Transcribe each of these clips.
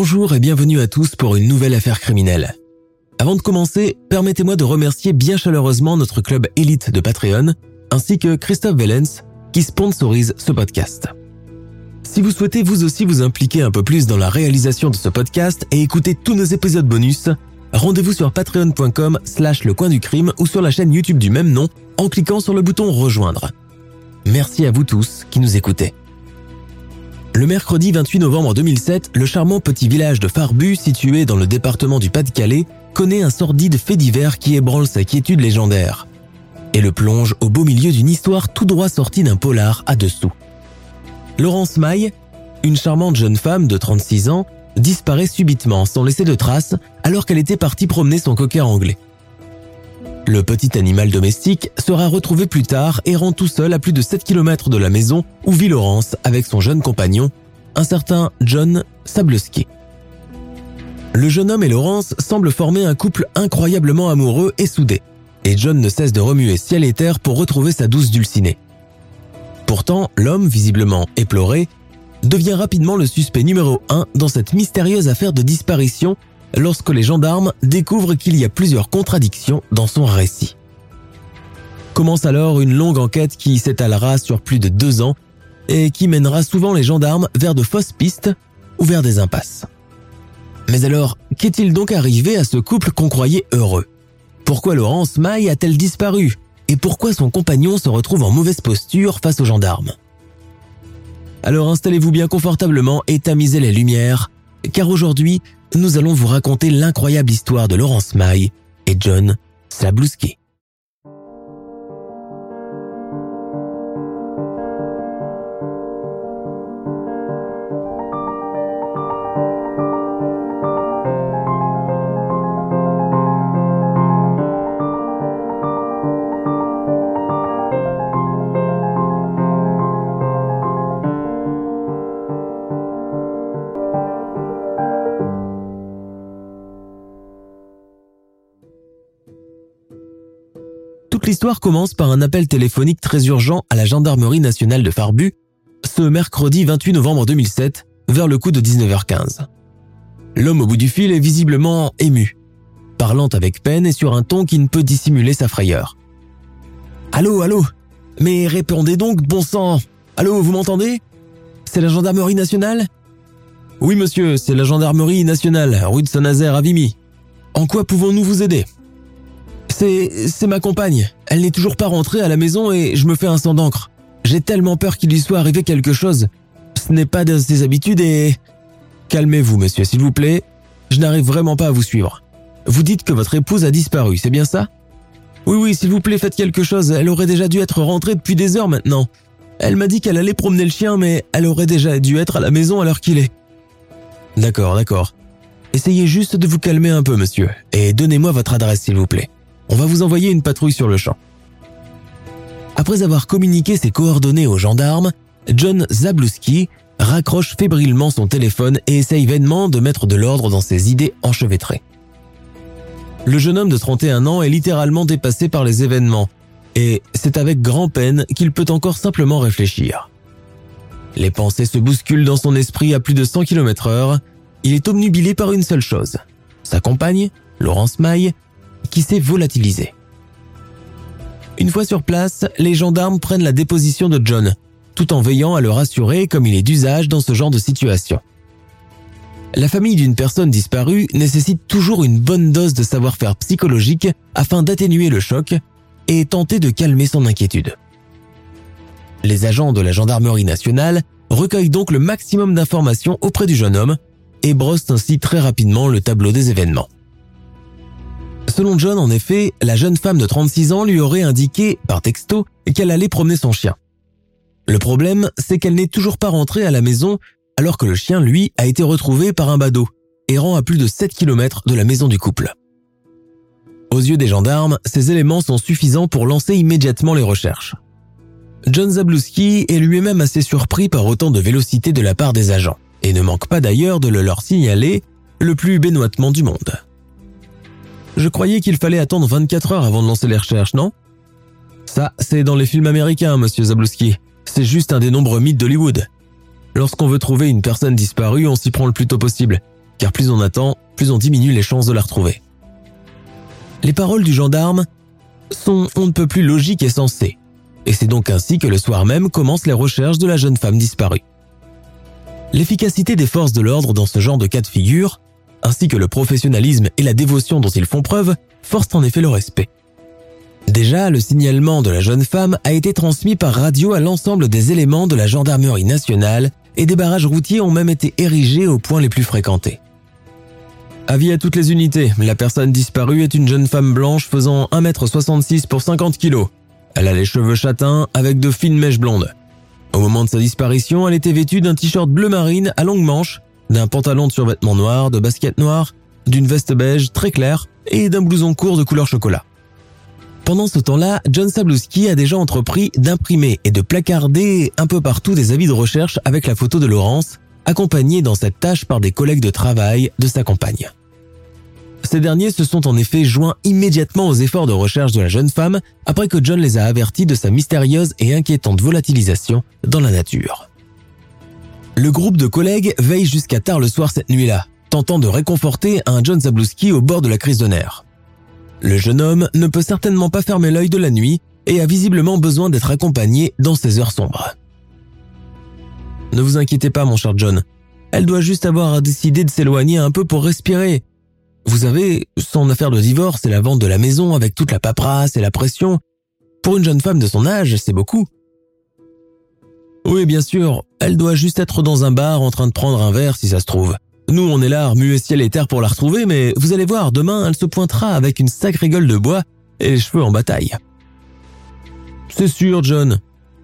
Bonjour et bienvenue à tous pour une nouvelle affaire criminelle. Avant de commencer, permettez-moi de remercier bien chaleureusement notre club élite de Patreon, ainsi que Christophe Vellens, qui sponsorise ce podcast. Si vous souhaitez vous aussi vous impliquer un peu plus dans la réalisation de ce podcast et écouter tous nos épisodes bonus, rendez-vous sur patreon.com slash le coin du crime ou sur la chaîne YouTube du même nom en cliquant sur le bouton rejoindre. Merci à vous tous qui nous écoutez. Le mercredi 28 novembre 2007, le charmant petit village de Farbu, situé dans le département du Pas-de-Calais, connaît un sordide fait divers qui ébranle sa quiétude légendaire et le plonge au beau milieu d'une histoire tout droit sortie d'un polar à dessous. Laurence Maille, une charmante jeune femme de 36 ans, disparaît subitement sans laisser de traces alors qu'elle était partie promener son cocker anglais. Le petit animal domestique sera retrouvé plus tard errant tout seul à plus de 7 km de la maison où vit Laurence avec son jeune compagnon, un certain John Sableski. Le jeune homme et Laurence semblent former un couple incroyablement amoureux et soudé, et John ne cesse de remuer ciel et terre pour retrouver sa douce dulcinée. Pourtant, l'homme, visiblement éploré, devient rapidement le suspect numéro un dans cette mystérieuse affaire de disparition lorsque les gendarmes découvrent qu'il y a plusieurs contradictions dans son récit. Commence alors une longue enquête qui s'étalera sur plus de deux ans et qui mènera souvent les gendarmes vers de fausses pistes ou vers des impasses. Mais alors, qu'est-il donc arrivé à ce couple qu'on croyait heureux? Pourquoi Laurence Maille a-t-elle disparu? Et pourquoi son compagnon se retrouve en mauvaise posture face aux gendarmes? Alors installez-vous bien confortablement et tamisez les lumières, car aujourd'hui, nous allons vous raconter l'incroyable histoire de Laurence Maille et John Slabluski. L'histoire commence par un appel téléphonique très urgent à la gendarmerie nationale de Farbu, ce mercredi 28 novembre 2007, vers le coup de 19h15. L'homme au bout du fil est visiblement ému, parlant avec peine et sur un ton qui ne peut dissimuler sa frayeur. Allô, allô Mais répondez donc, bon sang Allô, vous m'entendez? C'est la gendarmerie nationale? Oui, monsieur, c'est la gendarmerie nationale, rue de Saint-Nazaire à Vimy. En quoi pouvons-nous vous aider? C'est, ma compagne. Elle n'est toujours pas rentrée à la maison et je me fais un sang d'encre. J'ai tellement peur qu'il lui soit arrivé quelque chose. Ce n'est pas de ses habitudes et... Calmez-vous, monsieur, s'il vous plaît. Je n'arrive vraiment pas à vous suivre. Vous dites que votre épouse a disparu, c'est bien ça? Oui, oui, s'il vous plaît, faites quelque chose. Elle aurait déjà dû être rentrée depuis des heures maintenant. Elle m'a dit qu'elle allait promener le chien, mais elle aurait déjà dû être à la maison à l'heure qu'il est. D'accord, d'accord. Essayez juste de vous calmer un peu, monsieur, et donnez-moi votre adresse, s'il vous plaît. On va vous envoyer une patrouille sur le champ. Après avoir communiqué ses coordonnées aux gendarmes, John Zabluski raccroche fébrilement son téléphone et essaye vainement de mettre de l'ordre dans ses idées enchevêtrées. Le jeune homme de 31 ans est littéralement dépassé par les événements, et c'est avec grand peine qu'il peut encore simplement réfléchir. Les pensées se bousculent dans son esprit à plus de 100 km heure, il est obnubilé par une seule chose. Sa compagne, Laurence Maille, qui s'est volatilisé. Une fois sur place, les gendarmes prennent la déposition de John, tout en veillant à le rassurer comme il est d'usage dans ce genre de situation. La famille d'une personne disparue nécessite toujours une bonne dose de savoir-faire psychologique afin d'atténuer le choc et tenter de calmer son inquiétude. Les agents de la gendarmerie nationale recueillent donc le maximum d'informations auprès du jeune homme et brossent ainsi très rapidement le tableau des événements. Selon John, en effet, la jeune femme de 36 ans lui aurait indiqué, par texto, qu'elle allait promener son chien. Le problème, c'est qu'elle n'est toujours pas rentrée à la maison alors que le chien, lui, a été retrouvé par un badaud, errant à plus de 7 km de la maison du couple. Aux yeux des gendarmes, ces éléments sont suffisants pour lancer immédiatement les recherches. John Zablowski est lui-même assez surpris par autant de vélocité de la part des agents, et ne manque pas d'ailleurs de le leur signaler le plus bénoitement du monde. Je croyais qu'il fallait attendre 24 heures avant de lancer les recherches, non? Ça, c'est dans les films américains, monsieur Zablowski. C'est juste un des nombreux mythes d'Hollywood. Lorsqu'on veut trouver une personne disparue, on s'y prend le plus tôt possible, car plus on attend, plus on diminue les chances de la retrouver. Les paroles du gendarme sont on ne peut plus logiques et sensées, et c'est donc ainsi que le soir même commencent les recherches de la jeune femme disparue. L'efficacité des forces de l'ordre dans ce genre de cas de figure, ainsi que le professionnalisme et la dévotion dont ils font preuve, forcent en effet le respect. Déjà, le signalement de la jeune femme a été transmis par radio à l'ensemble des éléments de la gendarmerie nationale et des barrages routiers ont même été érigés aux points les plus fréquentés. Avis à toutes les unités, la personne disparue est une jeune femme blanche faisant 1m66 pour 50 kg. Elle a les cheveux châtains avec de fines mèches blondes. Au moment de sa disparition, elle était vêtue d'un t-shirt bleu marine à longue manche, d'un pantalon de survêtement noir, de baskets noires, d'une veste beige très claire et d'un blouson court de couleur chocolat. Pendant ce temps-là, John Sablowski a déjà entrepris d'imprimer et de placarder un peu partout des avis de recherche avec la photo de Laurence, accompagnée dans cette tâche par des collègues de travail de sa compagne. Ces derniers se sont en effet joints immédiatement aux efforts de recherche de la jeune femme après que John les a avertis de sa mystérieuse et inquiétante volatilisation dans la nature. Le groupe de collègues veille jusqu'à tard le soir cette nuit-là, tentant de réconforter un John Zablowski au bord de la crise de nerfs. Le jeune homme ne peut certainement pas fermer l'œil de la nuit et a visiblement besoin d'être accompagné dans ces heures sombres. Ne vous inquiétez pas, mon cher John. Elle doit juste avoir à décider de s'éloigner un peu pour respirer. Vous savez, son affaire de divorce et la vente de la maison avec toute la paperasse et la pression, pour une jeune femme de son âge, c'est beaucoup. Oui, bien sûr, elle doit juste être dans un bar en train de prendre un verre si ça se trouve. Nous, on est là, muet ciel et terre pour la retrouver, mais vous allez voir, demain, elle se pointera avec une sacrée gueule de bois et les cheveux en bataille. C'est sûr, John.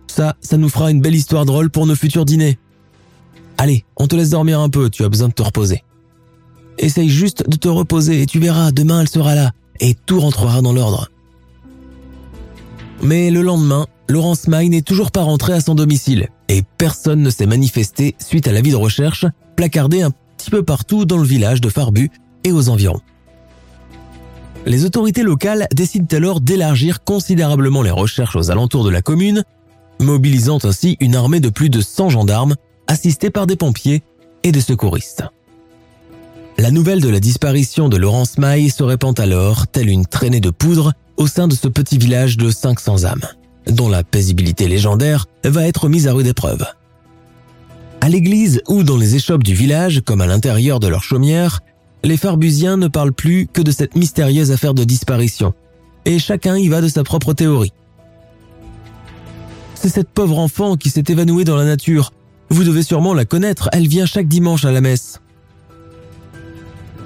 Ça, ça nous fera une belle histoire drôle pour nos futurs dîners. Allez, on te laisse dormir un peu, tu as besoin de te reposer. Essaye juste de te reposer et tu verras, demain elle sera là et tout rentrera dans l'ordre. Mais le lendemain, Laurence May n'est toujours pas rentrée à son domicile et personne ne s'est manifesté suite à l'avis de recherche placardé un peu partout dans le village de Farbu et aux environs. Les autorités locales décident alors d'élargir considérablement les recherches aux alentours de la commune, mobilisant ainsi une armée de plus de 100 gendarmes assistés par des pompiers et des secouristes. La nouvelle de la disparition de Laurence Maille se répand alors, telle une traînée de poudre, au sein de ce petit village de 500 âmes, dont la paisibilité légendaire va être mise à rude épreuve. À l'église ou dans les échoppes du village, comme à l'intérieur de leur chaumière, les Farbusiens ne parlent plus que de cette mystérieuse affaire de disparition, et chacun y va de sa propre théorie. C'est cette pauvre enfant qui s'est évanouie dans la nature. Vous devez sûrement la connaître, elle vient chaque dimanche à la messe.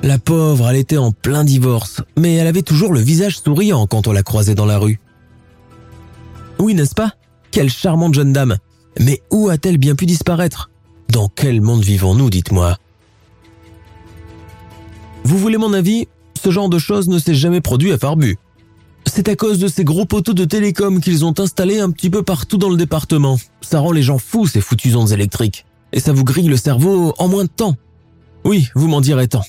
La pauvre, elle était en plein divorce, mais elle avait toujours le visage souriant quand on la croisait dans la rue. Oui, n'est-ce pas? Quelle charmante jeune dame. Mais où a-t-elle bien pu disparaître? Dans quel monde vivons-nous, dites-moi? Vous voulez mon avis? Ce genre de choses ne s'est jamais produit à Farbu. C'est à cause de ces gros poteaux de télécom qu'ils ont installés un petit peu partout dans le département. Ça rend les gens fous, ces foutues ondes électriques. Et ça vous grille le cerveau en moins de temps. Oui, vous m'en direz tant.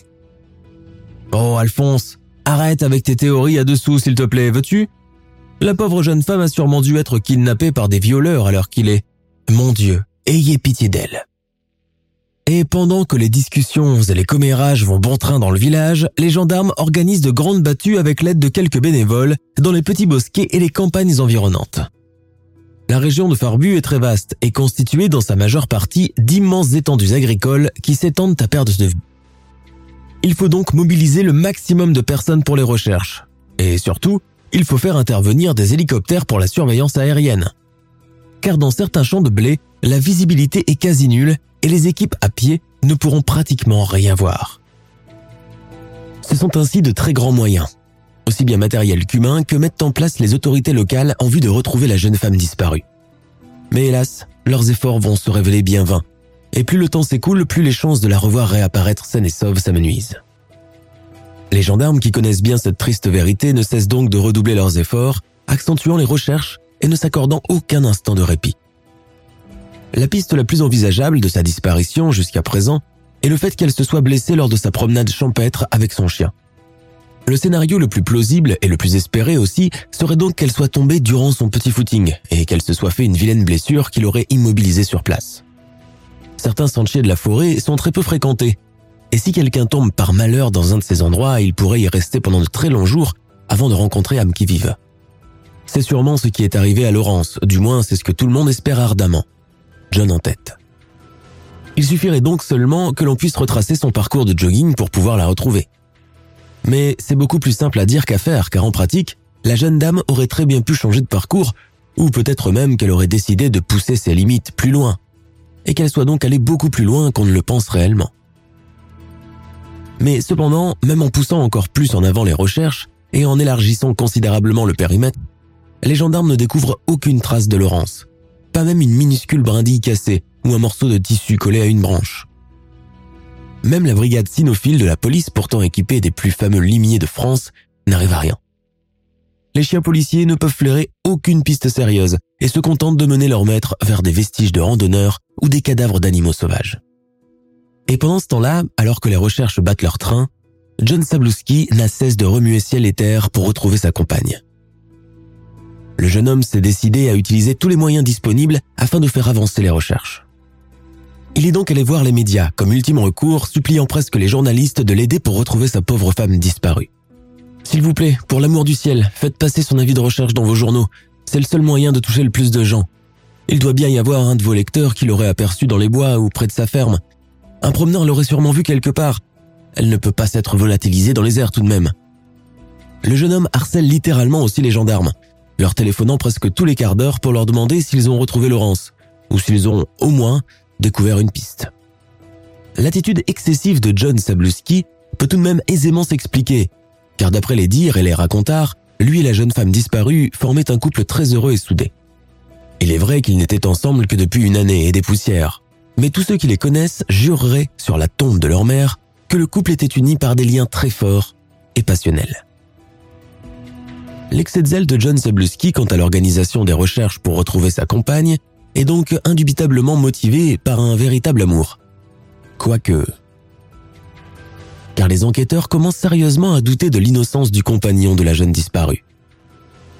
Oh, Alphonse, arrête avec tes théories à dessous, s'il te plaît, veux-tu? La pauvre jeune femme a sûrement dû être kidnappée par des violeurs l'heure qu'il est. Mon Dieu, ayez pitié d'elle. Et pendant que les discussions et les commérages vont bon train dans le village, les gendarmes organisent de grandes battues avec l'aide de quelques bénévoles dans les petits bosquets et les campagnes environnantes. La région de Farbu est très vaste et constituée dans sa majeure partie d'immenses étendues agricoles qui s'étendent à perte de vue. Il faut donc mobiliser le maximum de personnes pour les recherches. Et surtout, il faut faire intervenir des hélicoptères pour la surveillance aérienne. Car dans certains champs de blé, la visibilité est quasi nulle et les équipes à pied ne pourront pratiquement rien voir. Ce sont ainsi de très grands moyens. aussi bien matériels qu'humains, que mettent en place les autorités locales en vue de retrouver la jeune femme disparue. Mais hélas, leurs efforts vont se révéler bien vains. Et plus le temps s'écoule, plus les chances de la revoir réapparaître saine et sauve s'amenuisent. Les gendarmes qui connaissent bien cette triste vérité ne cessent donc de redoubler leurs efforts, accentuant les recherches et ne s'accordant aucun instant de répit. La piste la plus envisageable de sa disparition jusqu'à présent est le fait qu'elle se soit blessée lors de sa promenade champêtre avec son chien. Le scénario le plus plausible et le plus espéré aussi serait donc qu'elle soit tombée durant son petit footing et qu'elle se soit fait une vilaine blessure qui l'aurait immobilisée sur place. Certains sentiers de la forêt sont très peu fréquentés, et si quelqu'un tombe par malheur dans un de ces endroits, il pourrait y rester pendant de très longs jours avant de rencontrer âme qui vive. C'est sûrement ce qui est arrivé à Laurence, du moins c'est ce que tout le monde espère ardemment. John en tête. Il suffirait donc seulement que l'on puisse retracer son parcours de jogging pour pouvoir la retrouver. Mais c'est beaucoup plus simple à dire qu'à faire, car en pratique, la jeune dame aurait très bien pu changer de parcours, ou peut-être même qu'elle aurait décidé de pousser ses limites plus loin, et qu'elle soit donc allée beaucoup plus loin qu'on ne le pense réellement. Mais cependant, même en poussant encore plus en avant les recherches et en élargissant considérablement le périmètre, les gendarmes ne découvrent aucune trace de Laurence, pas même une minuscule brindille cassée ou un morceau de tissu collé à une branche. Même la brigade cynophile de la police, pourtant équipée des plus fameux limiers de France, n'arrive à rien. Les chiens policiers ne peuvent flairer aucune piste sérieuse et se contentent de mener leur maître vers des vestiges de randonneurs ou des cadavres d'animaux sauvages. Et pendant ce temps-là, alors que les recherches battent leur train, John Sabluski n'a cesse de remuer ciel et terre pour retrouver sa compagne. Le jeune homme s'est décidé à utiliser tous les moyens disponibles afin de faire avancer les recherches. Il est donc allé voir les médias comme ultime recours, suppliant presque les journalistes de l'aider pour retrouver sa pauvre femme disparue. S'il vous plaît, pour l'amour du ciel, faites passer son avis de recherche dans vos journaux. C'est le seul moyen de toucher le plus de gens. Il doit bien y avoir un de vos lecteurs qui l'aurait aperçu dans les bois ou près de sa ferme, un promeneur l'aurait sûrement vu quelque part. Elle ne peut pas s'être volatilisée dans les airs tout de même. Le jeune homme harcèle littéralement aussi les gendarmes, leur téléphonant presque tous les quarts d'heure pour leur demander s'ils ont retrouvé Laurence, ou s'ils ont, au moins, découvert une piste. L'attitude excessive de John Sabluski peut tout de même aisément s'expliquer, car d'après les dires et les racontars, lui et la jeune femme disparue formaient un couple très heureux et soudé. Il est vrai qu'ils n'étaient ensemble que depuis une année et des poussières, mais tous ceux qui les connaissent jureraient sur la tombe de leur mère que le couple était uni par des liens très forts et passionnels. L'excès de zèle de John Sabluski quant à l'organisation des recherches pour retrouver sa compagne est donc indubitablement motivé par un véritable amour. Quoique... Car les enquêteurs commencent sérieusement à douter de l'innocence du compagnon de la jeune disparue.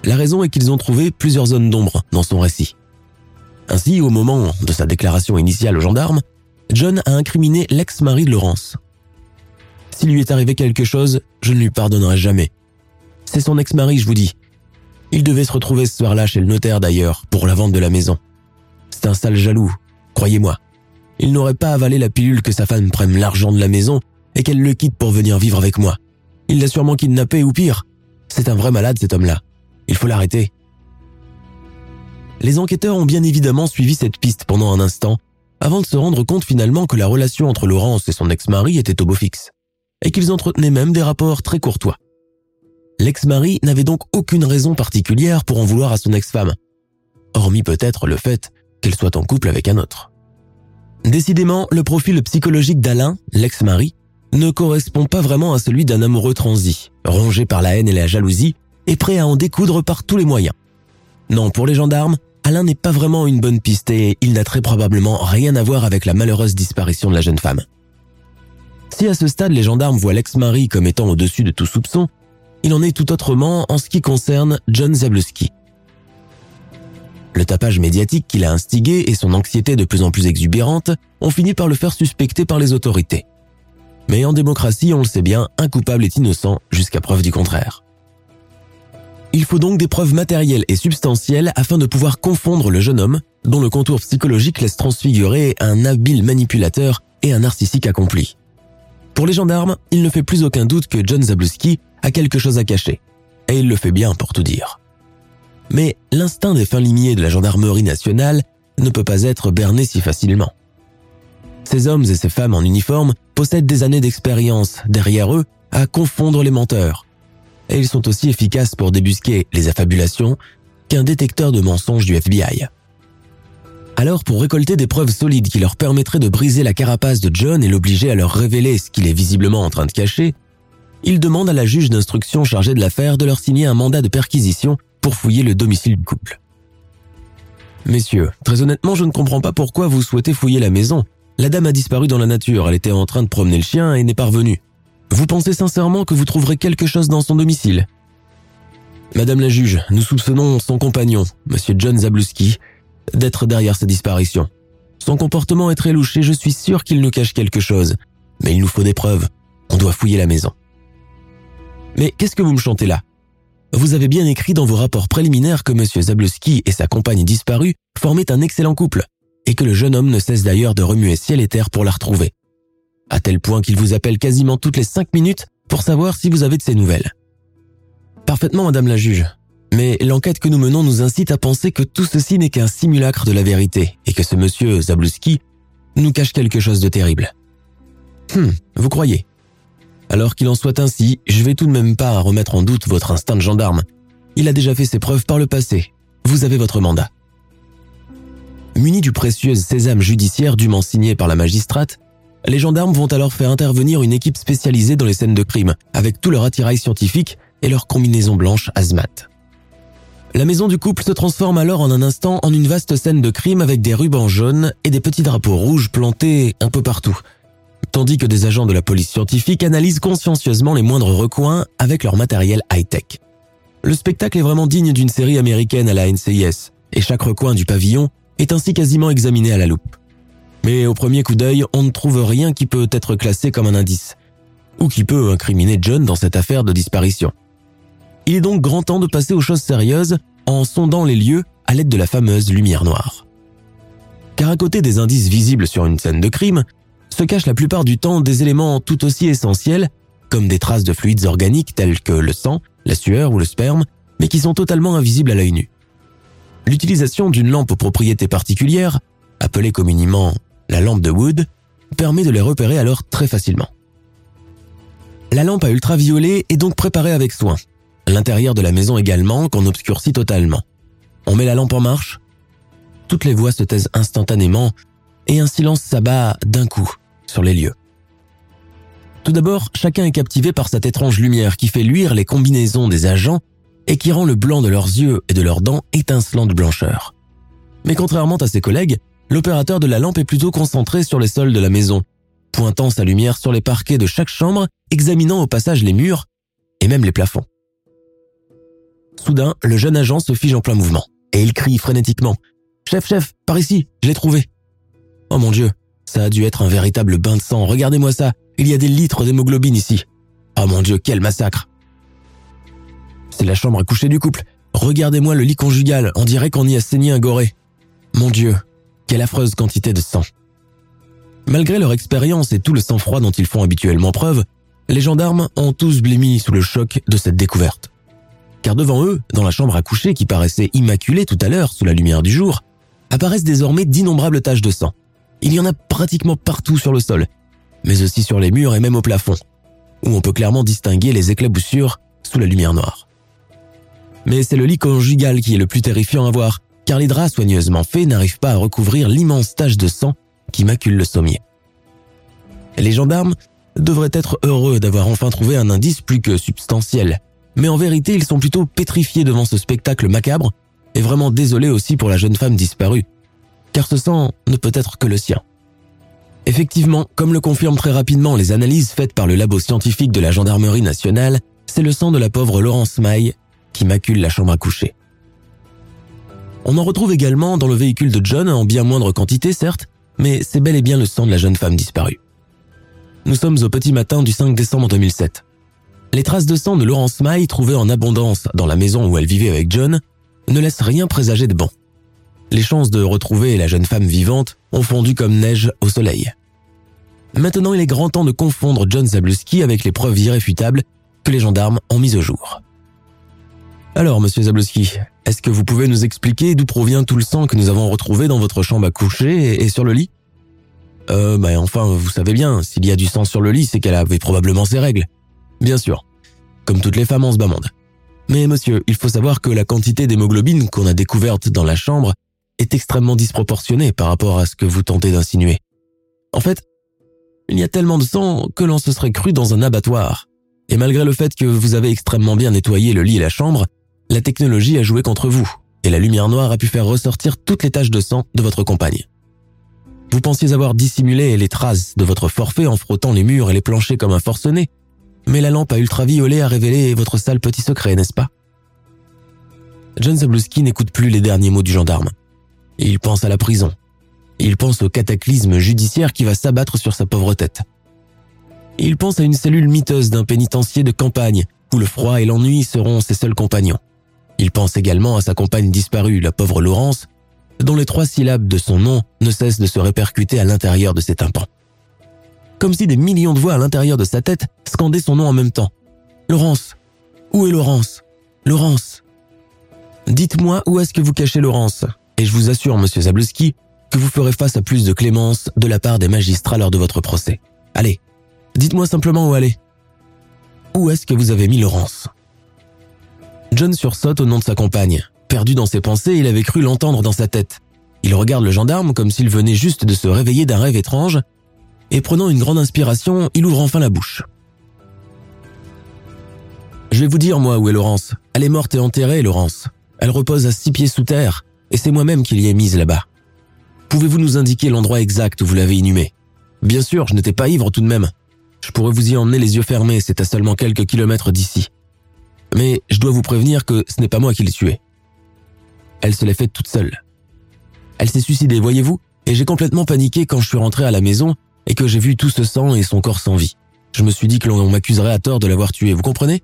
La raison est qu'ils ont trouvé plusieurs zones d'ombre dans son récit. Ainsi, au moment de sa déclaration initiale aux gendarmes, John a incriminé l'ex-mari de Laurence. S'il lui est arrivé quelque chose, je ne lui pardonnerai jamais. C'est son ex-mari, je vous dis. Il devait se retrouver ce soir-là chez le notaire d'ailleurs, pour la vente de la maison. C'est un sale jaloux, croyez-moi. Il n'aurait pas avalé la pilule que sa femme prenne l'argent de la maison et qu'elle le quitte pour venir vivre avec moi. Il l'a sûrement kidnappé ou pire. C'est un vrai malade cet homme-là. Il faut l'arrêter. Les enquêteurs ont bien évidemment suivi cette piste pendant un instant, avant de se rendre compte finalement que la relation entre Laurence et son ex-mari était au beau fixe, et qu'ils entretenaient même des rapports très courtois. L'ex-mari n'avait donc aucune raison particulière pour en vouloir à son ex-femme, hormis peut-être le fait qu'elle soit en couple avec un autre. Décidément, le profil psychologique d'Alain, l'ex-mari, ne correspond pas vraiment à celui d'un amoureux transi, rongé par la haine et la jalousie, et prêt à en découdre par tous les moyens. Non, pour les gendarmes, Alain n'est pas vraiment une bonne piste et il n'a très probablement rien à voir avec la malheureuse disparition de la jeune femme. Si à ce stade les gendarmes voient l'ex-mari comme étant au-dessus de tout soupçon, il en est tout autrement en ce qui concerne John Zabluski. Le tapage médiatique qu'il a instigé et son anxiété de plus en plus exubérante ont fini par le faire suspecter par les autorités. Mais en démocratie, on le sait bien, un coupable est innocent jusqu'à preuve du contraire. Il faut donc des preuves matérielles et substantielles afin de pouvoir confondre le jeune homme, dont le contour psychologique laisse transfigurer un habile manipulateur et un narcissique accompli. Pour les gendarmes, il ne fait plus aucun doute que John Zabluski a quelque chose à cacher. Et il le fait bien pour tout dire. Mais l'instinct des fins limiers de la gendarmerie nationale ne peut pas être berné si facilement. Ces hommes et ces femmes en uniforme possèdent des années d'expérience derrière eux à confondre les menteurs, et ils sont aussi efficaces pour débusquer les affabulations qu'un détecteur de mensonges du FBI. Alors, pour récolter des preuves solides qui leur permettraient de briser la carapace de John et l'obliger à leur révéler ce qu'il est visiblement en train de cacher, ils demandent à la juge d'instruction chargée de l'affaire de leur signer un mandat de perquisition pour fouiller le domicile du couple. Messieurs, très honnêtement, je ne comprends pas pourquoi vous souhaitez fouiller la maison. La dame a disparu dans la nature, elle était en train de promener le chien et n'est pas revenue. Vous pensez sincèrement que vous trouverez quelque chose dans son domicile? Madame la juge, nous soupçonnons son compagnon, Monsieur John Zabluski, d'être derrière sa disparition. Son comportement est très louche et je suis sûr qu'il nous cache quelque chose. Mais il nous faut des preuves. On doit fouiller la maison. Mais qu'est-ce que vous me chantez là? Vous avez bien écrit dans vos rapports préliminaires que M. Zabluski et sa compagne disparue formaient un excellent couple, et que le jeune homme ne cesse d'ailleurs de remuer ciel et terre pour la retrouver. À tel point qu'il vous appelle quasiment toutes les cinq minutes pour savoir si vous avez de ses nouvelles. Parfaitement, Madame la juge. Mais l'enquête que nous menons nous incite à penser que tout ceci n'est qu'un simulacre de la vérité et que ce monsieur Zabluski nous cache quelque chose de terrible. Hum, vous croyez Alors qu'il en soit ainsi, je vais tout de même pas remettre en doute votre instinct de gendarme. Il a déjà fait ses preuves par le passé. Vous avez votre mandat. Munis du précieux sésame judiciaire dûment signé par la magistrate, les gendarmes vont alors faire intervenir une équipe spécialisée dans les scènes de crime, avec tout leur attirail scientifique et leur combinaison blanche hazmat. La maison du couple se transforme alors en un instant en une vaste scène de crime avec des rubans jaunes et des petits drapeaux rouges plantés un peu partout. Tandis que des agents de la police scientifique analysent consciencieusement les moindres recoins avec leur matériel high-tech. Le spectacle est vraiment digne d'une série américaine à la NCIS, et chaque recoin du pavillon est ainsi quasiment examiné à la loupe. Mais au premier coup d'œil, on ne trouve rien qui peut être classé comme un indice, ou qui peut incriminer John dans cette affaire de disparition. Il est donc grand temps de passer aux choses sérieuses en sondant les lieux à l'aide de la fameuse lumière noire. Car à côté des indices visibles sur une scène de crime, se cachent la plupart du temps des éléments tout aussi essentiels, comme des traces de fluides organiques tels que le sang, la sueur ou le sperme, mais qui sont totalement invisibles à l'œil nu. L'utilisation d'une lampe aux propriétés particulières, appelée communément la lampe de Wood, permet de les repérer alors très facilement. La lampe à ultraviolet est donc préparée avec soin, L'intérieur de la maison également, qu'on obscurcit totalement. On met la lampe en marche. Toutes les voix se taisent instantanément et un silence s'abat d'un coup sur les lieux. Tout d'abord, chacun est captivé par cette étrange lumière qui fait luire les combinaisons des agents et qui rend le blanc de leurs yeux et de leurs dents étincelant de blancheur. Mais contrairement à ses collègues, l'opérateur de la lampe est plutôt concentré sur les sols de la maison, pointant sa lumière sur les parquets de chaque chambre, examinant au passage les murs et même les plafonds. Soudain, le jeune agent se fige en plein mouvement, et il crie frénétiquement. Chef, chef, par ici, je l'ai trouvé. Oh mon Dieu, ça a dû être un véritable bain de sang, regardez-moi ça, il y a des litres d'hémoglobine ici. Oh mon Dieu, quel massacre. C'est la chambre à coucher du couple. Regardez-moi le lit conjugal, on dirait qu'on y a saigné un goré. Mon Dieu, quelle affreuse quantité de sang. Malgré leur expérience et tout le sang-froid dont ils font habituellement preuve, les gendarmes ont tous blémi sous le choc de cette découverte car devant eux, dans la chambre à coucher qui paraissait immaculée tout à l'heure sous la lumière du jour, apparaissent désormais d'innombrables taches de sang. Il y en a pratiquement partout sur le sol, mais aussi sur les murs et même au plafond, où on peut clairement distinguer les éclaboussures sous la lumière noire. Mais c'est le lit conjugal qui est le plus terrifiant à voir, car les draps soigneusement faits n'arrivent pas à recouvrir l'immense tache de sang qui macule le sommier. Les gendarmes devraient être heureux d'avoir enfin trouvé un indice plus que substantiel, mais en vérité ils sont plutôt pétrifiés devant ce spectacle macabre et vraiment désolés aussi pour la jeune femme disparue, car ce sang ne peut être que le sien. Effectivement, comme le confirment très rapidement les analyses faites par le labo scientifique de la gendarmerie nationale, c'est le sang de la pauvre Laurence Maille qui macule la chambre à coucher. On en retrouve également dans le véhicule de John en bien moindre quantité certes, mais c'est bel et bien le sang de la jeune femme disparue. Nous sommes au petit matin du 5 décembre 2007. Les traces de sang de Laurence Maille trouvées en abondance dans la maison où elle vivait avec John ne laissent rien présager de bon. Les chances de retrouver la jeune femme vivante ont fondu comme neige au soleil. Maintenant, il est grand temps de confondre John Zabluski avec les preuves irréfutables que les gendarmes ont mises au jour. Alors, monsieur Zabluski, est-ce que vous pouvez nous expliquer d'où provient tout le sang que nous avons retrouvé dans votre chambre à coucher et sur le lit? Euh, bah enfin, vous savez bien, s'il y a du sang sur le lit, c'est qu'elle avait probablement ses règles. Bien sûr. comme toutes les femmes en ce bas. Mais monsieur, il faut savoir que la quantité d'hémoglobine qu'on a découverte dans la chambre est extrêmement disproportionnée par rapport à ce que vous tentez d'insinuer. En fait, il y a tellement de sang que l'on se serait cru dans un abattoir. Et malgré le fait que vous avez extrêmement bien nettoyé le lit et la chambre, la technologie a joué contre vous, et la lumière noire a pu faire ressortir toutes les taches de sang de votre compagne. Vous pensiez avoir dissimulé les traces de votre forfait en frottant les murs et les planchers comme un forcené, mais la lampe à ultraviolet a révélé votre sale petit secret, n'est-ce pas? John Zabluski n'écoute plus les derniers mots du gendarme. Il pense à la prison. Il pense au cataclysme judiciaire qui va s'abattre sur sa pauvre tête. Il pense à une cellule miteuse d'un pénitencier de campagne où le froid et l'ennui seront ses seuls compagnons. Il pense également à sa compagne disparue, la pauvre Laurence, dont les trois syllabes de son nom ne cessent de se répercuter à l'intérieur de ses tympans. Comme si des millions de voix à l'intérieur de sa tête scandaient son nom en même temps. Laurence Où est Laurence? Laurence Dites-moi où est-ce que vous cachez Laurence? Et je vous assure, monsieur Zabluski, que vous ferez face à plus de clémence de la part des magistrats lors de votre procès. Allez, dites-moi simplement où aller. Où est-ce que vous avez mis Laurence? John sursaute au nom de sa compagne. Perdu dans ses pensées, il avait cru l'entendre dans sa tête. Il regarde le gendarme comme s'il venait juste de se réveiller d'un rêve étrange, et prenant une grande inspiration, il ouvre enfin la bouche. Je vais vous dire, moi, où est Laurence. Elle est morte et enterrée, Laurence. Elle repose à six pieds sous terre, et c'est moi-même qui l'y ai mise là-bas. Pouvez-vous nous indiquer l'endroit exact où vous l'avez inhumée? Bien sûr, je n'étais pas ivre tout de même. Je pourrais vous y emmener les yeux fermés, c'est à seulement quelques kilomètres d'ici. Mais je dois vous prévenir que ce n'est pas moi qui l'ai tuée elle se l'est faite toute seule. Elle s'est suicidée, voyez-vous, et j'ai complètement paniqué quand je suis rentré à la maison et que j'ai vu tout ce sang et son corps sans vie. Je me suis dit que l'on m'accuserait à tort de l'avoir tuée, vous comprenez?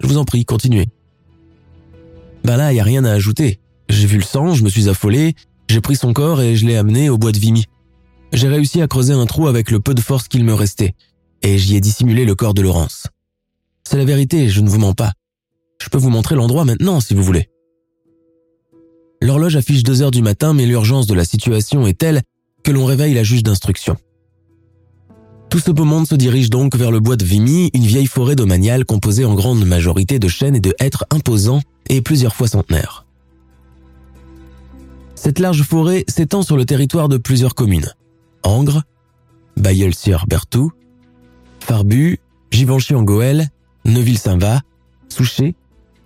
Je vous en prie, continuez. Ben là, il a rien à ajouter. J'ai vu le sang, je me suis affolé, j'ai pris son corps et je l'ai amené au bois de Vimy. J'ai réussi à creuser un trou avec le peu de force qu'il me restait, et j'y ai dissimulé le corps de Laurence. C'est la vérité, je ne vous mens pas. Je peux vous montrer l'endroit maintenant si vous voulez. L'horloge affiche 2 heures du matin, mais l'urgence de la situation est telle que l'on réveille la juge d'instruction. Tout ce beau monde se dirige donc vers le bois de Vimy, une vieille forêt domaniale composée en grande majorité de chênes et de hêtres imposants et plusieurs fois centenaires. Cette large forêt s'étend sur le territoire de plusieurs communes. Angres, Bayeul-sur-Berthou, Farbu, Givenchy-en-Goël, Neuville-Saint-Va, Souchet,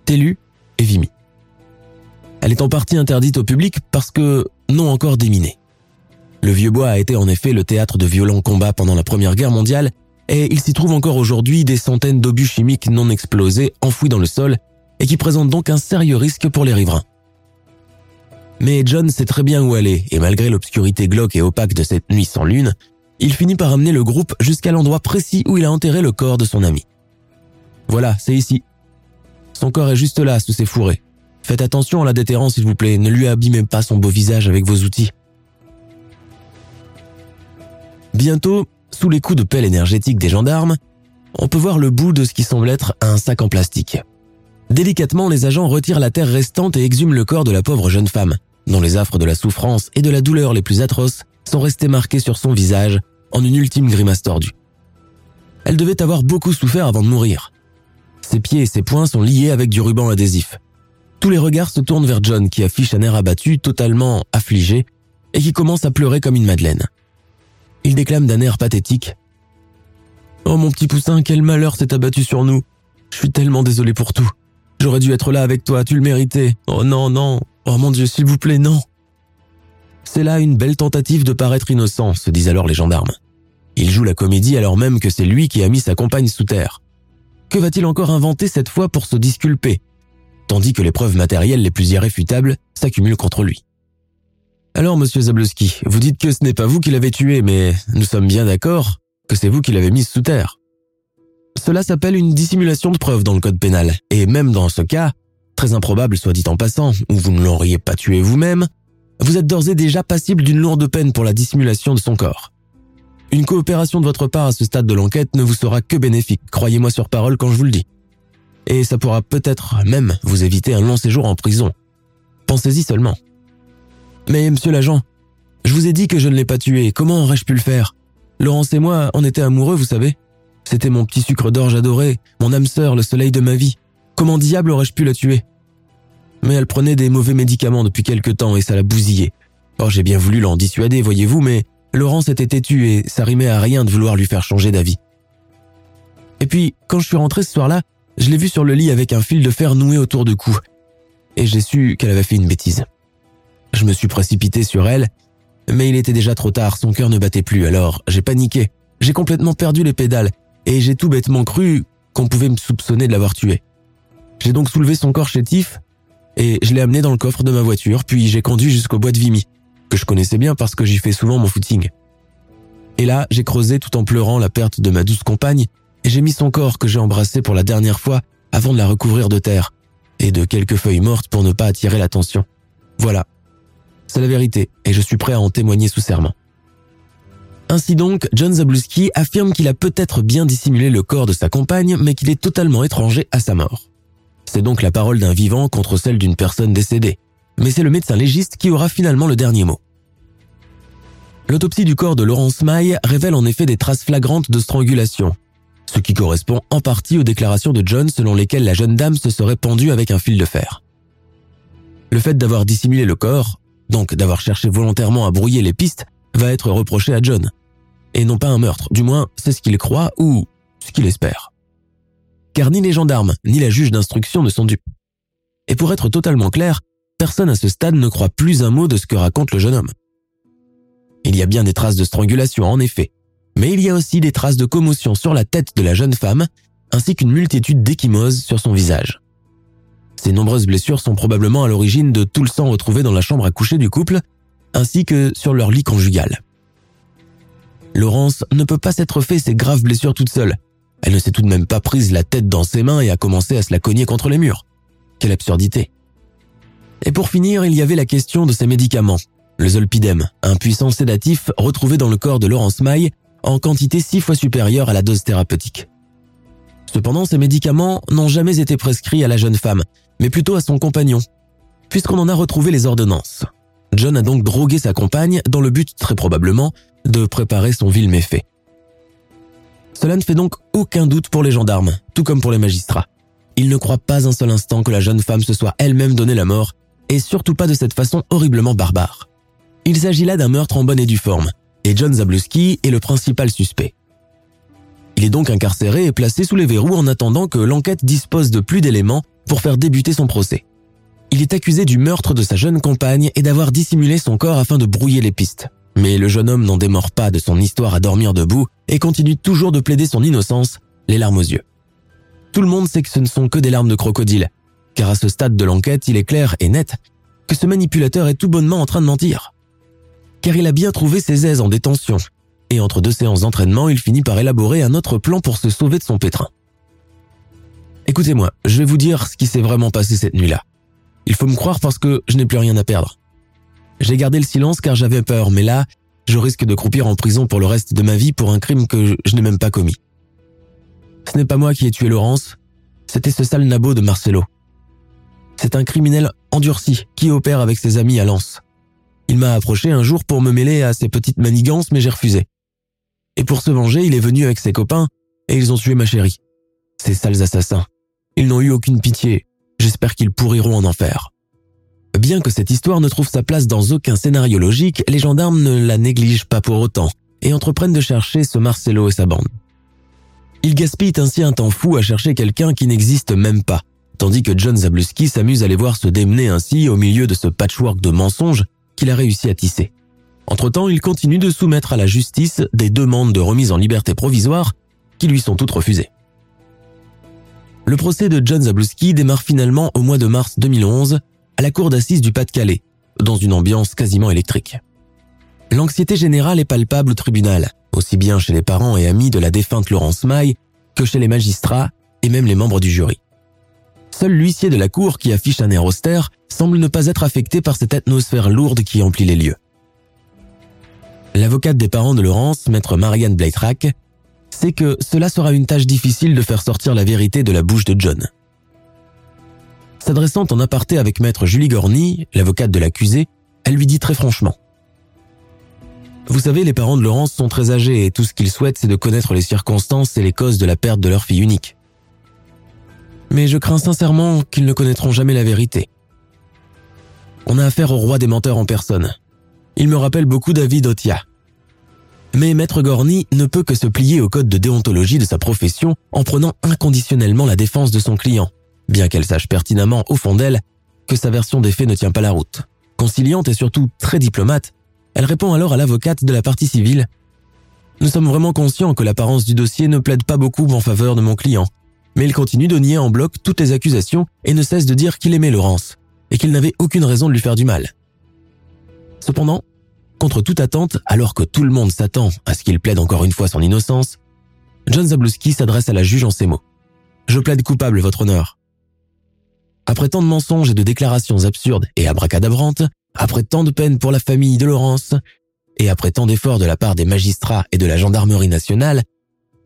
Tellu et Vimy. Elle est en partie interdite au public parce que non encore déminée. Le vieux bois a été en effet le théâtre de violents combats pendant la Première Guerre mondiale et il s'y trouve encore aujourd'hui des centaines d'obus chimiques non explosés enfouis dans le sol et qui présentent donc un sérieux risque pour les riverains. Mais John sait très bien où aller et malgré l'obscurité glauque et opaque de cette nuit sans lune, il finit par amener le groupe jusqu'à l'endroit précis où il a enterré le corps de son ami. Voilà, c'est ici. Son corps est juste là, sous ses fourrés. Faites attention à la déterrence, s'il vous plaît. Ne lui abîmez pas son beau visage avec vos outils. Bientôt, sous les coups de pelle énergétique des gendarmes, on peut voir le bout de ce qui semble être un sac en plastique. Délicatement, les agents retirent la terre restante et exhument le corps de la pauvre jeune femme, dont les affres de la souffrance et de la douleur les plus atroces sont restés marqués sur son visage en une ultime grimace tordue. Elle devait avoir beaucoup souffert avant de mourir. Ses pieds et ses poings sont liés avec du ruban adhésif. Tous les regards se tournent vers John qui affiche un air abattu, totalement affligé, et qui commence à pleurer comme une madeleine. Il déclame d'un air pathétique. Oh mon petit poussin, quel malheur s'est abattu sur nous. Je suis tellement désolé pour tout. J'aurais dû être là avec toi, tu le méritais. Oh non, non. Oh mon Dieu, s'il vous plaît, non. C'est là une belle tentative de paraître innocent, se disent alors les gendarmes. Il joue la comédie alors même que c'est lui qui a mis sa compagne sous terre. Que va-t-il encore inventer cette fois pour se disculper? Tandis que les preuves matérielles les plus irréfutables s'accumulent contre lui. Alors, monsieur Zabluski, vous dites que ce n'est pas vous qui l'avez tué, mais nous sommes bien d'accord que c'est vous qui l'avez mise sous terre. Cela s'appelle une dissimulation de preuves dans le code pénal, et même dans ce cas, très improbable soit dit en passant, où vous ne l'auriez pas tué vous-même, vous êtes d'ores et déjà passible d'une lourde peine pour la dissimulation de son corps. Une coopération de votre part à ce stade de l'enquête ne vous sera que bénéfique, croyez-moi sur parole quand je vous le dis et ça pourra peut-être même vous éviter un long séjour en prison. Pensez-y seulement. Mais monsieur l'agent, je vous ai dit que je ne l'ai pas tué, comment aurais-je pu le faire? Laurence et moi, on était amoureux, vous savez. C'était mon petit sucre d'orge adoré, mon âme sœur, le soleil de ma vie. Comment diable aurais-je pu la tuer? Mais elle prenait des mauvais médicaments depuis quelque temps et ça la bousillait. Or j'ai bien voulu l'en dissuader, voyez-vous, mais Laurence était têtue et ça rimait à rien de vouloir lui faire changer d'avis. Et puis, quand je suis rentré ce soir-là, je l'ai vue sur le lit avec un fil de fer noué autour du cou. Et j'ai su qu'elle avait fait une bêtise. Je me suis précipité sur elle, mais il était déjà trop tard, son cœur ne battait plus, alors j'ai paniqué. J'ai complètement perdu les pédales, et j'ai tout bêtement cru qu'on pouvait me soupçonner de l'avoir tuée. J'ai donc soulevé son corps chétif, et je l'ai amené dans le coffre de ma voiture, puis j'ai conduit jusqu'au bois de Vimy, que je connaissais bien parce que j'y fais souvent mon footing. Et là, j'ai creusé tout en pleurant la perte de ma douce compagne, et j'ai mis son corps que j'ai embrassé pour la dernière fois avant de la recouvrir de terre et de quelques feuilles mortes pour ne pas attirer l'attention. Voilà. C'est la vérité et je suis prêt à en témoigner sous serment. Ainsi donc, John Zabluski affirme qu'il a peut-être bien dissimulé le corps de sa compagne, mais qu'il est totalement étranger à sa mort. C'est donc la parole d'un vivant contre celle d'une personne décédée. Mais c'est le médecin légiste qui aura finalement le dernier mot. L'autopsie du corps de Laurence Maille révèle en effet des traces flagrantes de strangulation, ce qui correspond en partie aux déclarations de John selon lesquelles la jeune dame se serait pendue avec un fil de fer. Le fait d'avoir dissimulé le corps, donc d'avoir cherché volontairement à brouiller les pistes, va être reproché à John. Et non pas un meurtre, du moins c'est ce qu'il croit ou ce qu'il espère. Car ni les gendarmes ni la juge d'instruction ne sont dupes. Et pour être totalement clair, personne à ce stade ne croit plus un mot de ce que raconte le jeune homme. Il y a bien des traces de strangulation en effet, mais il y a aussi des traces de commotion sur la tête de la jeune femme, ainsi qu'une multitude d'échymoses sur son visage. Ces nombreuses blessures sont probablement à l'origine de tout le sang retrouvé dans la chambre à coucher du couple, ainsi que sur leur lit conjugal. Laurence ne peut pas s'être fait ces graves blessures toute seule. Elle ne s'est tout de même pas prise la tête dans ses mains et a commencé à se la cogner contre les murs. Quelle absurdité. Et pour finir, il y avait la question de ses médicaments. Le zolpidem, un puissant sédatif retrouvé dans le corps de Laurence Maille en quantité six fois supérieure à la dose thérapeutique. Cependant, ces médicaments n'ont jamais été prescrits à la jeune femme, mais plutôt à son compagnon, puisqu'on en a retrouvé les ordonnances. John a donc drogué sa compagne dans le but, très probablement, de préparer son vil méfait. Cela ne fait donc aucun doute pour les gendarmes, tout comme pour les magistrats. Ils ne croient pas un seul instant que la jeune femme se soit elle-même donné la mort, et surtout pas de cette façon horriblement barbare. Il s'agit là d'un meurtre en bonne et due forme, et John Zabluski est le principal suspect. Il est donc incarcéré et placé sous les verrous en attendant que l'enquête dispose de plus d'éléments pour faire débuter son procès. Il est accusé du meurtre de sa jeune compagne et d'avoir dissimulé son corps afin de brouiller les pistes. Mais le jeune homme n'en démord pas de son histoire à dormir debout et continue toujours de plaider son innocence, les larmes aux yeux. Tout le monde sait que ce ne sont que des larmes de crocodile, car à ce stade de l'enquête, il est clair et net que ce manipulateur est tout bonnement en train de mentir car il a bien trouvé ses aises en détention. Et entre deux séances d'entraînement, il finit par élaborer un autre plan pour se sauver de son pétrin. Écoutez-moi, je vais vous dire ce qui s'est vraiment passé cette nuit-là. Il faut me croire parce que je n'ai plus rien à perdre. J'ai gardé le silence car j'avais peur, mais là, je risque de croupir en prison pour le reste de ma vie pour un crime que je n'ai même pas commis. Ce n'est pas moi qui ai tué Laurence, c'était ce sale nabot de Marcelo. C'est un criminel endurci qui opère avec ses amis à Lens. Il m'a approché un jour pour me mêler à ses petites manigances, mais j'ai refusé. Et pour se venger, il est venu avec ses copains et ils ont tué ma chérie. Ces sales assassins. Ils n'ont eu aucune pitié. J'espère qu'ils pourriront en enfer. Bien que cette histoire ne trouve sa place dans aucun scénario logique, les gendarmes ne la négligent pas pour autant et entreprennent de chercher ce Marcelo et sa bande. Ils gaspillent ainsi un temps fou à chercher quelqu'un qui n'existe même pas, tandis que John Zabluski s'amuse à les voir se démener ainsi au milieu de ce patchwork de mensonges qu'il a réussi à tisser. Entre-temps, il continue de soumettre à la justice des demandes de remise en liberté provisoire qui lui sont toutes refusées. Le procès de John Zabluski démarre finalement au mois de mars 2011 à la cour d'assises du Pas-de-Calais, dans une ambiance quasiment électrique. L'anxiété générale est palpable au tribunal, aussi bien chez les parents et amis de la défunte Laurence Maille que chez les magistrats et même les membres du jury. Seul l'huissier de la cour, qui affiche un air austère, semble ne pas être affecté par cette atmosphère lourde qui emplit les lieux. L'avocate des parents de Laurence, maître Marianne Bleitrack, sait que cela sera une tâche difficile de faire sortir la vérité de la bouche de John. S'adressant en aparté avec maître Julie Gorny, l'avocate de l'accusé, elle lui dit très franchement Vous savez, les parents de Laurence sont très âgés et tout ce qu'ils souhaitent, c'est de connaître les circonstances et les causes de la perte de leur fille unique. Mais je crains sincèrement qu'ils ne connaîtront jamais la vérité. On a affaire au roi des menteurs en personne. Il me rappelle beaucoup David Otia. Mais Maître Gorny ne peut que se plier au code de déontologie de sa profession en prenant inconditionnellement la défense de son client, bien qu'elle sache pertinemment au fond d'elle que sa version des faits ne tient pas la route. Conciliante et surtout très diplomate, elle répond alors à l'avocate de la partie civile. Nous sommes vraiment conscients que l'apparence du dossier ne plaide pas beaucoup en faveur de mon client, mais il continue de nier en bloc toutes les accusations et ne cesse de dire qu'il aimait Laurence et qu'il n'avait aucune raison de lui faire du mal. Cependant, contre toute attente, alors que tout le monde s'attend à ce qu'il plaide encore une fois son innocence, John Zabluski s'adresse à la juge en ces mots. Je plaide coupable, votre honneur. Après tant de mensonges et de déclarations absurdes et abracadabrantes, après tant de peine pour la famille de Laurence, et après tant d'efforts de la part des magistrats et de la gendarmerie nationale,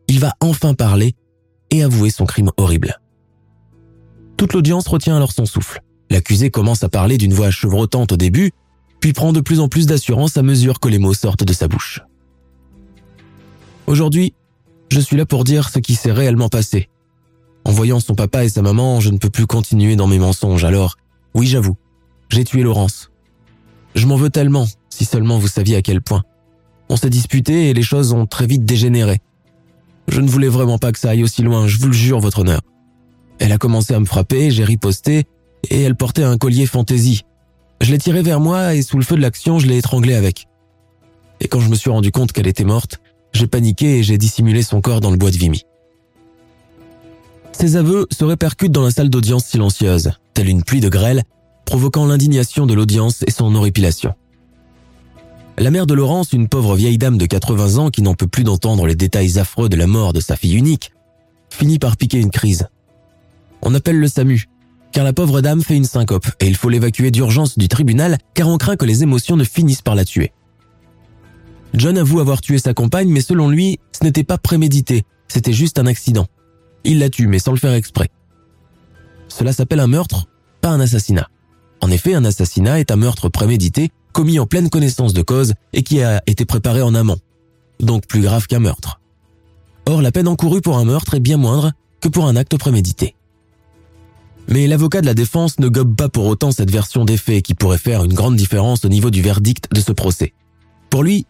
il va enfin parler et avouer son crime horrible. Toute l'audience retient alors son souffle. L'accusé commence à parler d'une voix chevrotante au début, puis prend de plus en plus d'assurance à mesure que les mots sortent de sa bouche. Aujourd'hui, je suis là pour dire ce qui s'est réellement passé. En voyant son papa et sa maman, je ne peux plus continuer dans mes mensonges, alors, oui j'avoue, j'ai tué Laurence. Je m'en veux tellement, si seulement vous saviez à quel point. On s'est disputé et les choses ont très vite dégénéré. Je ne voulais vraiment pas que ça aille aussi loin, je vous le jure, votre honneur. Elle a commencé à me frapper, j'ai riposté, et elle portait un collier fantaisie. Je l'ai tiré vers moi et sous le feu de l'action, je l'ai étranglée avec. Et quand je me suis rendu compte qu'elle était morte, j'ai paniqué et j'ai dissimulé son corps dans le bois de Vimy. Ces aveux se répercutent dans la salle d'audience silencieuse, telle une pluie de grêle, provoquant l'indignation de l'audience et son horripilation. La mère de Laurence, une pauvre vieille dame de 80 ans qui n'en peut plus d'entendre les détails affreux de la mort de sa fille unique, finit par piquer une crise. On appelle le SAMU, car la pauvre dame fait une syncope et il faut l'évacuer d'urgence du tribunal car on craint que les émotions ne finissent par la tuer. John avoue avoir tué sa compagne, mais selon lui, ce n'était pas prémédité, c'était juste un accident. Il la tue, mais sans le faire exprès. Cela s'appelle un meurtre, pas un assassinat. En effet, un assassinat est un meurtre prémédité, commis en pleine connaissance de cause et qui a été préparé en amont. Donc plus grave qu'un meurtre. Or, la peine encourue pour un meurtre est bien moindre que pour un acte prémédité. Mais l'avocat de la défense ne gobe pas pour autant cette version des faits qui pourrait faire une grande différence au niveau du verdict de ce procès. Pour lui,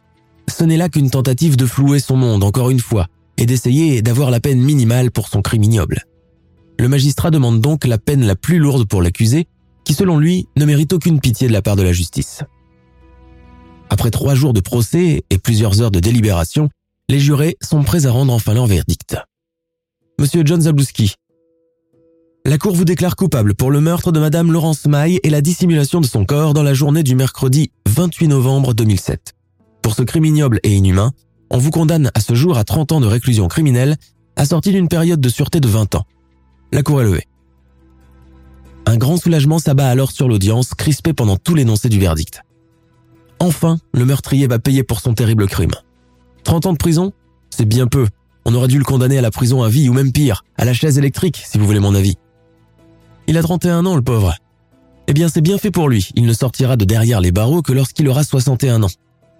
ce n'est là qu'une tentative de flouer son monde encore une fois et d'essayer d'avoir la peine minimale pour son crime ignoble. Le magistrat demande donc la peine la plus lourde pour l'accusé qui selon lui ne mérite aucune pitié de la part de la justice. Après trois jours de procès et plusieurs heures de délibération, les jurés sont prêts à rendre enfin leur verdict. Monsieur John Zabluski, la Cour vous déclare coupable pour le meurtre de Madame Laurence Maille et la dissimulation de son corps dans la journée du mercredi 28 novembre 2007. Pour ce crime ignoble et inhumain, on vous condamne à ce jour à 30 ans de réclusion criminelle, assortie d'une période de sûreté de 20 ans. La Cour est levée. Un grand soulagement s'abat alors sur l'audience, crispée pendant tout l'énoncé du verdict. Enfin, le meurtrier va payer pour son terrible crime. 30 ans de prison C'est bien peu. On aurait dû le condamner à la prison à vie ou même pire, à la chaise électrique, si vous voulez mon avis. Il a 31 ans, le pauvre. Eh bien, c'est bien fait pour lui. Il ne sortira de derrière les barreaux que lorsqu'il aura 61 ans.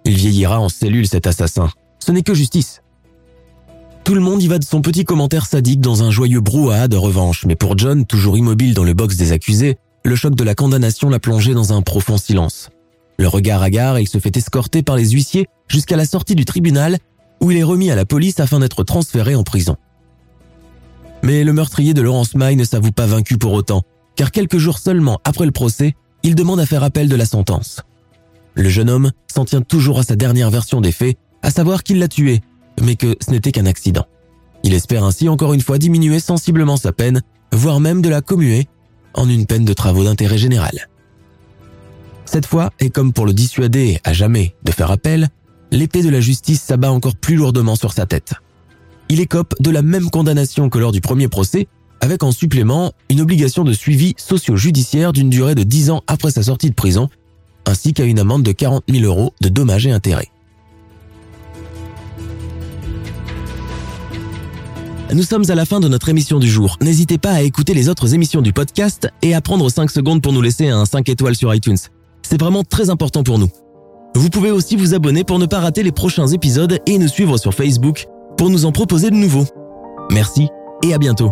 Il vieillira en cellule, cet assassin. Ce n'est que justice. Tout le monde y va de son petit commentaire sadique dans un joyeux brouhaha de revanche, mais pour John, toujours immobile dans le box des accusés, le choc de la condamnation l'a plongé dans un profond silence. Le regard hagard, il se fait escorter par les huissiers jusqu'à la sortie du tribunal, où il est remis à la police afin d'être transféré en prison. Mais le meurtrier de Laurence Maille ne s'avoue pas vaincu pour autant, car quelques jours seulement après le procès, il demande à faire appel de la sentence. Le jeune homme s'en tient toujours à sa dernière version des faits, à savoir qu'il l'a tué, mais que ce n'était qu'un accident. Il espère ainsi encore une fois diminuer sensiblement sa peine, voire même de la commuer en une peine de travaux d'intérêt général. Cette fois, et comme pour le dissuader à jamais de faire appel, l'épée de la justice s'abat encore plus lourdement sur sa tête il écope de la même condamnation que lors du premier procès, avec en supplément une obligation de suivi socio-judiciaire d'une durée de 10 ans après sa sortie de prison, ainsi qu'à une amende de 40 000 euros de dommages et intérêts. Nous sommes à la fin de notre émission du jour. N'hésitez pas à écouter les autres émissions du podcast et à prendre 5 secondes pour nous laisser un 5 étoiles sur iTunes. C'est vraiment très important pour nous. Vous pouvez aussi vous abonner pour ne pas rater les prochains épisodes et nous suivre sur Facebook pour nous en proposer de nouveaux. Merci et à bientôt.